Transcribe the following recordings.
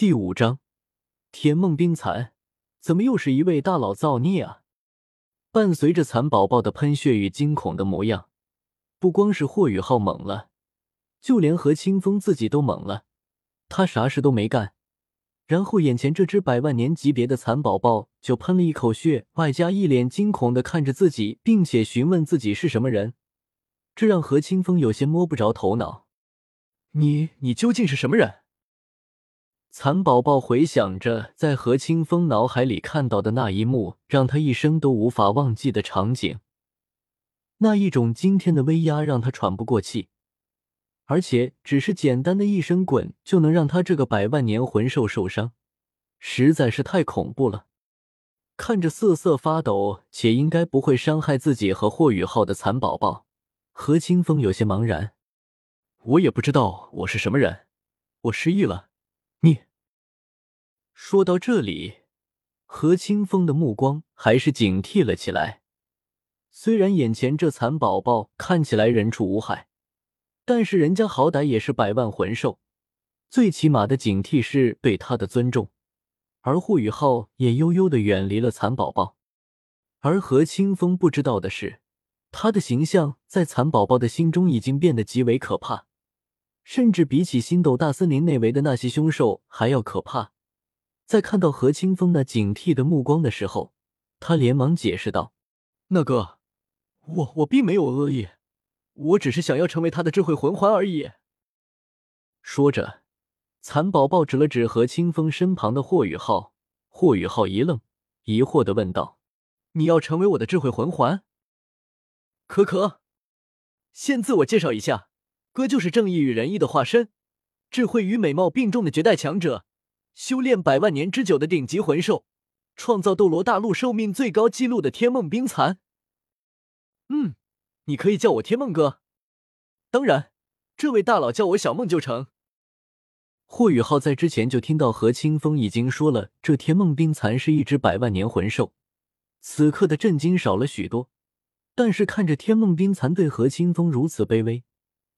第五章，甜梦冰蚕，怎么又是一位大佬造孽啊？伴随着蚕宝宝的喷血与惊恐的模样，不光是霍雨浩懵了，就连何清风自己都懵了。他啥事都没干，然后眼前这只百万年级别的蚕宝宝就喷了一口血，外加一脸惊恐的看着自己，并且询问自己是什么人，这让何清风有些摸不着头脑。你，你究竟是什么人？蚕宝宝回想着在何清风脑海里看到的那一幕，让他一生都无法忘记的场景。那一种惊天的威压让他喘不过气，而且只是简单的一声“滚”就能让他这个百万年魂兽受伤，实在是太恐怖了。看着瑟瑟发抖且应该不会伤害自己和霍雨浩的蚕宝宝，何清风有些茫然。我也不知道我是什么人，我失忆了。说到这里，何清风的目光还是警惕了起来。虽然眼前这蚕宝宝看起来人畜无害，但是人家好歹也是百万魂兽，最起码的警惕是对他的尊重。而霍雨浩也悠悠的远离了蚕宝宝。而何清风不知道的是，他的形象在蚕宝宝的心中已经变得极为可怕。甚至比起星斗大森林内围的那些凶兽还要可怕。在看到何清风那警惕的目光的时候，他连忙解释道：“那哥，我我并没有恶意，我只是想要成为他的智慧魂环而已。”说着，蚕宝宝指了指何清风身旁的霍雨浩。霍雨浩一愣，疑惑的问道：“你要成为我的智慧魂环？”可可，先自我介绍一下。哥就是正义与仁义的化身，智慧与美貌并重的绝代强者，修炼百万年之久的顶级魂兽，创造斗罗大陆寿命最高纪录的天梦冰蚕。嗯，你可以叫我天梦哥。当然，这位大佬叫我小梦就成。霍雨浩在之前就听到何清风已经说了，这天梦冰蚕是一只百万年魂兽，此刻的震惊少了许多。但是看着天梦冰蚕对何清风如此卑微。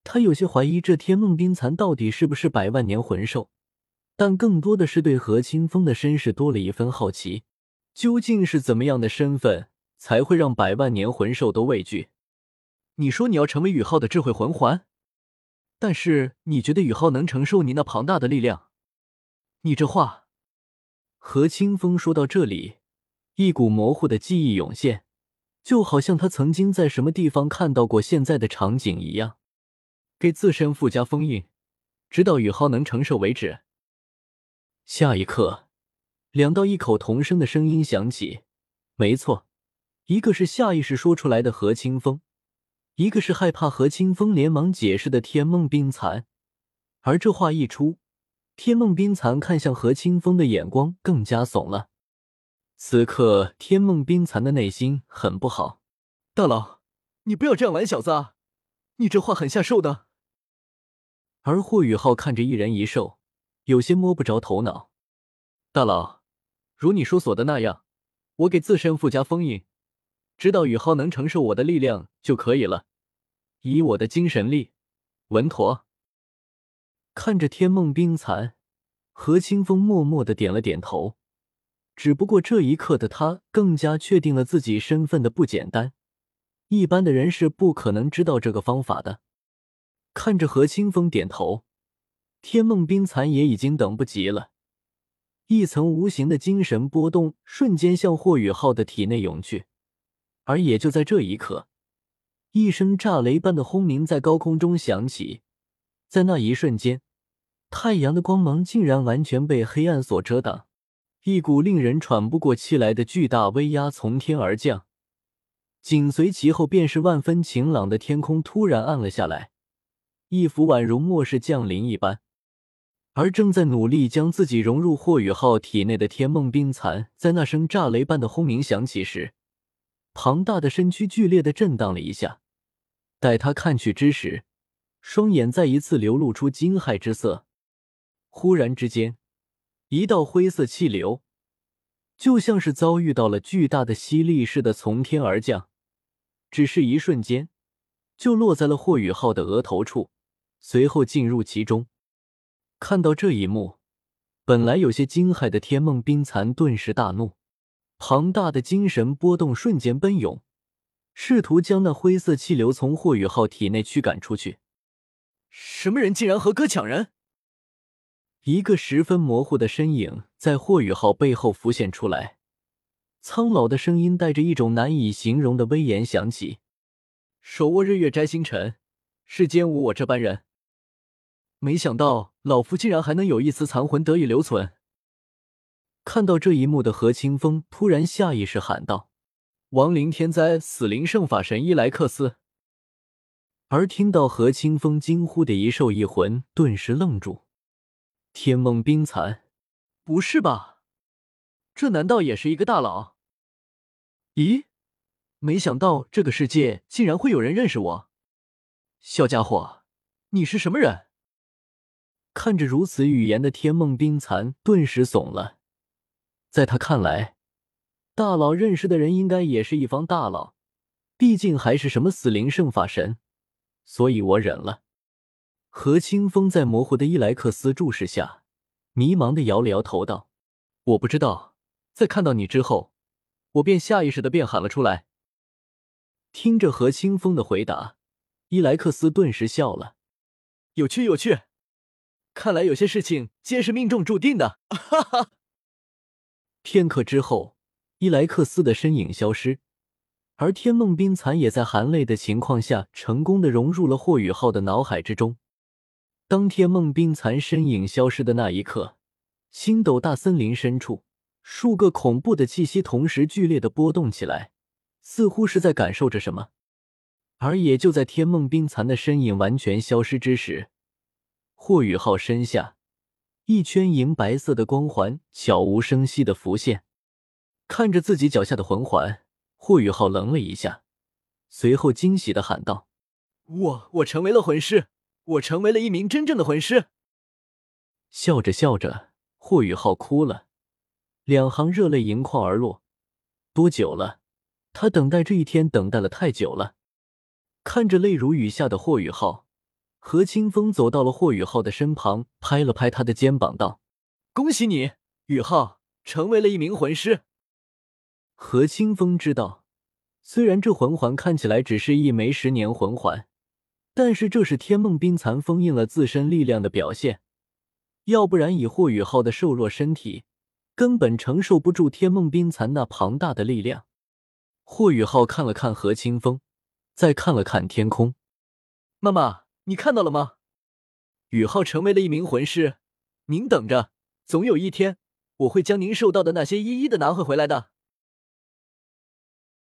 他有些怀疑这天梦冰蚕到底是不是百万年魂兽，但更多的是对何清风的身世多了一分好奇。究竟是怎么样的身份才会让百万年魂兽都畏惧？你说你要成为宇浩的智慧魂环，但是你觉得宇浩能承受你那庞大的力量？你这话……何清风说到这里，一股模糊的记忆涌现，就好像他曾经在什么地方看到过现在的场景一样。给自身附加封印，直到宇浩能承受为止。下一刻，两道异口同声的声音响起。没错，一个是下意识说出来的何清风，一个是害怕何清风连忙解释的天梦冰蚕。而这话一出，天梦冰蚕看向何清风的眼光更加怂了。此刻，天梦冰蚕的内心很不好。大佬，你不要这样玩小子啊！你这话很下兽的。而霍雨浩看着一人一兽，有些摸不着头脑。大佬，如你说所的那样，我给自身附加封印，知道宇浩能承受我的力量就可以了。以我的精神力，稳妥。看着天梦冰蚕，何清风默默的点了点头。只不过这一刻的他更加确定了自己身份的不简单，一般的人是不可能知道这个方法的。看着何清风点头，天梦冰蚕也已经等不及了。一层无形的精神波动瞬间向霍雨浩的体内涌去，而也就在这一刻，一声炸雷般的轰鸣在高空中响起。在那一瞬间，太阳的光芒竟然完全被黑暗所遮挡，一股令人喘不过气来的巨大威压从天而降，紧随其后便是万分晴朗的天空突然暗了下来。一幅宛如末世降临一般，而正在努力将自己融入霍雨浩体内的天梦冰蚕，在那声炸雷般的轰鸣响起时，庞大的身躯剧烈的震荡了一下。待他看去之时，双眼再一次流露出惊骇之色。忽然之间，一道灰色气流，就像是遭遇到了巨大的吸力似的从天而降，只是一瞬间，就落在了霍雨浩的额头处。随后进入其中，看到这一幕，本来有些惊骇的天梦冰蚕顿时大怒，庞大的精神波动瞬间奔涌，试图将那灰色气流从霍雨浩体内驱赶出去。什么人竟然和哥抢人？一个十分模糊的身影在霍雨浩背后浮现出来，苍老的声音带着一种难以形容的威严响起：“手握日月摘星辰，世间无我这般人。没想到老夫竟然还能有一丝残魂得以留存。”看到这一幕的何清风突然下意识喊道：“亡灵天灾，死灵圣法神伊莱克斯。”而听到何清风惊呼的一兽一魂，顿时愣住。天梦冰蚕，不是吧？这难道也是一个大佬？咦，没想到这个世界竟然会有人认识我。小家伙，你是什么人？看着如此语言的天梦冰蚕，顿时怂了。在他看来，大佬认识的人应该也是一方大佬，毕竟还是什么死灵圣法神，所以我忍了。何清风在模糊的伊莱克斯注视下，迷茫的摇了摇头，道：“我不知道。在看到你之后，我便下意识的便喊了出来。”听着何清风的回答，伊莱克斯顿时笑了：“有趣，有趣。看来有些事情皆是命中注定的。”哈哈。片刻之后，伊莱克斯的身影消失，而天梦冰蚕也在含泪的情况下，成功的融入了霍雨浩的脑海之中。当天梦冰蚕身影消失的那一刻，星斗大森林深处，数个恐怖的气息同时剧烈的波动起来，似乎是在感受着什么。而也就在天梦冰蚕的身影完全消失之时，霍雨浩身下一圈银白色的光环悄无声息的浮现。看着自己脚下的魂环，霍雨浩愣了一下，随后惊喜的喊道：“我我成为了魂师！”我成为了一名真正的魂师。笑着笑着，霍雨浩哭了，两行热泪盈眶而落。多久了？他等待这一天，等待了太久了。看着泪如雨下的霍雨浩，何清风走到了霍雨浩的身旁，拍了拍他的肩膀，道：“恭喜你，雨浩，成为了一名魂师。”何清风知道，虽然这魂环看起来只是一枚十年魂环。但是这是天梦冰蚕封印了自身力量的表现，要不然以霍雨浩的瘦弱身体，根本承受不住天梦冰蚕那庞大的力量。霍雨浩看了看何清风，再看了看天空，妈妈，你看到了吗？宇浩成为了一名魂师，您等着，总有一天我会将您受到的那些一一的拿回回来的。